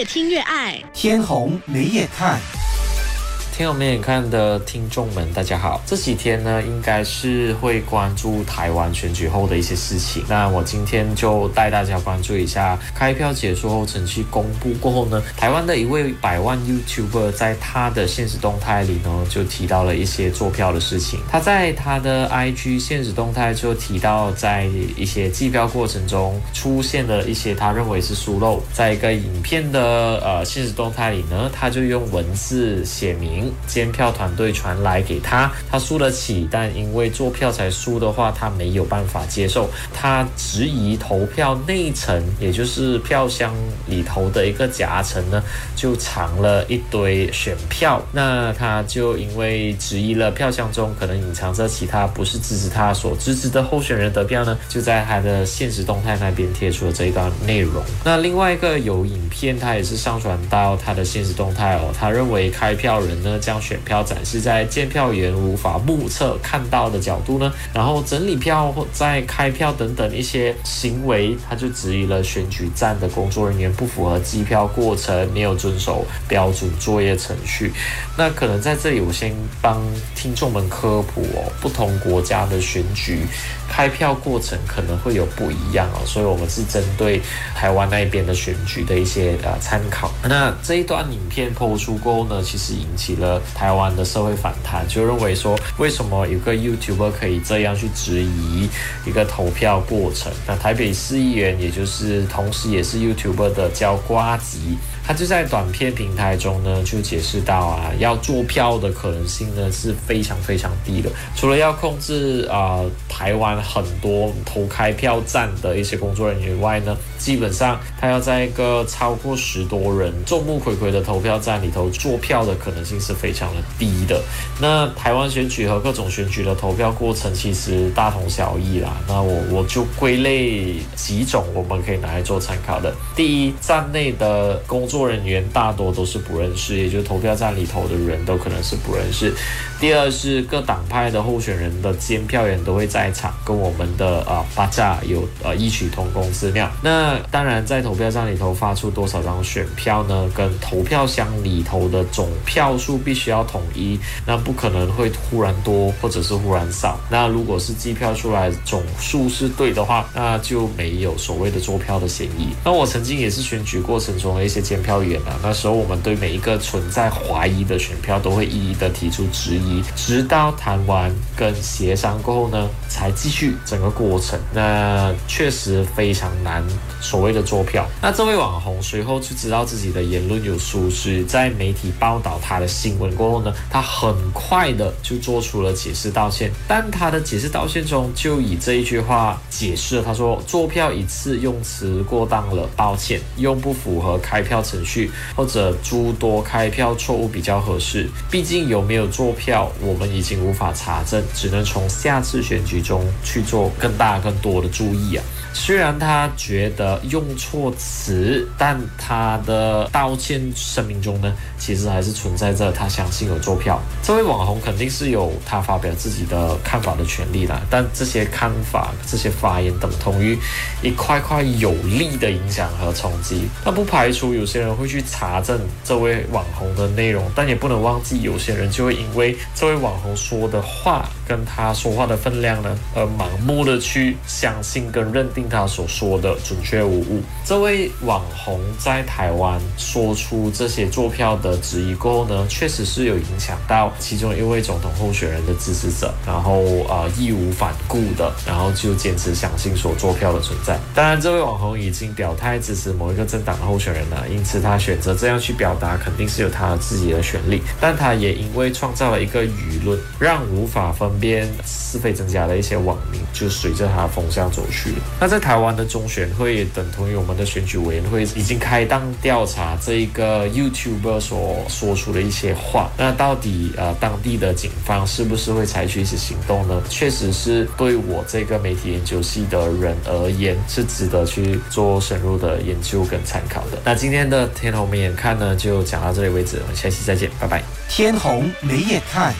越听越爱。天红没眼看。天有没眼看的听众们，大家好。这几天呢，应该是会关注台湾选举后的一些事情。那我今天就带大家关注一下开票结束后程序公布过后呢，台湾的一位百万 YouTuber 在他的现实动态里呢，就提到了一些做票的事情。他在他的 IG 现实动态就提到，在一些计票过程中出现了一些他认为是疏漏。在一个影片的呃现实动态里呢，他就用文字写明。监票团队传来给他，他输得起，但因为做票才输的话，他没有办法接受。他质疑投票内层，也就是票箱里头的一个夹层呢，就藏了一堆选票。那他就因为质疑了票箱中可能隐藏着其他不是支持他所支持的候选人得票呢，就在他的现实动态那边贴出了这一段内容。那另外一个有影片，他也是上传到他的现实动态哦。他认为开票人呢。将选票展示在监票员无法目测看到的角度呢，然后整理票或在开票等等一些行为，他就质疑了选举站的工作人员不符合计票过程，没有遵守标准作业程序。那可能在这里，我先帮听众们科普哦，不同国家的选举开票过程可能会有不一样哦，所以我们是针对台湾那边的选举的一些呃参考。那这一段影片播出过后呢，其实引起了。台湾的社会反弹就认为说，为什么有个 YouTuber 可以这样去质疑一个投票过程？那台北市议员，也就是同时也是 YouTuber 的叫瓜吉。他就在短片平台中呢，就解释到啊，要做票的可能性呢是非常非常低的。除了要控制啊台湾很多投开票站的一些工作人员外呢，基本上他要在一个超过十多人、众目睽睽的投票站里头做票的可能性是非常的低的。那台湾选举和各种选举的投票过程其实大同小异啦。那我我就归类几种我们可以拿来做参考的。第一，站内的工工作人员大多都是不认识，也就是投票站里头的人都可能是不认识。第二是各党派的候选人的监票员都会在场，跟我们的啊八架有呃异曲同工之妙。那当然在投票站里头发出多少张选票呢？跟投票箱里头的总票数必须要统一，那不可能会忽然多或者是忽然少。那如果是计票出来总数是对的话，那就没有所谓的作票的嫌疑。那我曾经也是选举过程中的一些监。票员啊，那时候我们对每一个存在怀疑的选票都会一一的提出质疑，直到谈完跟协商过后呢，才继续整个过程。那确实非常难，所谓的做票。那这位网红随后就知道自己的言论有疏失，在媒体报道他的新闻过后呢，他很快的就做出了解释道歉。但他的解释道歉中就以这一句话解释了，他说做票一次用词过当了，抱歉，用不符合开票。程序或者诸多开票错误比较合适，毕竟有没有做票，我们已经无法查证，只能从下次选举中去做更大更多的注意啊。虽然他觉得用错词，但他的道歉声明中呢，其实还是存在着他相信有做票。这位网红肯定是有他发表自己的看法的权利啦，但这些看法、这些发言等同于一块块有力的影响和冲击。那不排除有些人会去查证这位网红的内容，但也不能忘记有些人就会因为这位网红说的话跟他说话的分量呢，而盲目的去相信跟认定。他所说的准确无误。这位网红在台湾说出这些坐票的质疑过后呢，确实是有影响到其中一位总统候选人的支持者，然后呃义无反顾的，然后就坚持相信所坐票的存在。当然，这位网红已经表态支持某一个政党的候选人了，因此他选择这样去表达，肯定是有他自己的权利。但他也因为创造了一个舆论，让无法分辨是非真假的一些网民就随着他风向走去。那在台湾的中选会等同于我们的选举委员会已经开档调查这一个 YouTuber 所说出的一些话，那到底呃当地的警方是不是会采取一些行动呢？确实是对我这个媒体研究系的人而言是值得去做深入的研究跟参考的。那今天的天虹没眼看呢就讲到这里为止，我们下期再见，拜拜。天虹没眼看。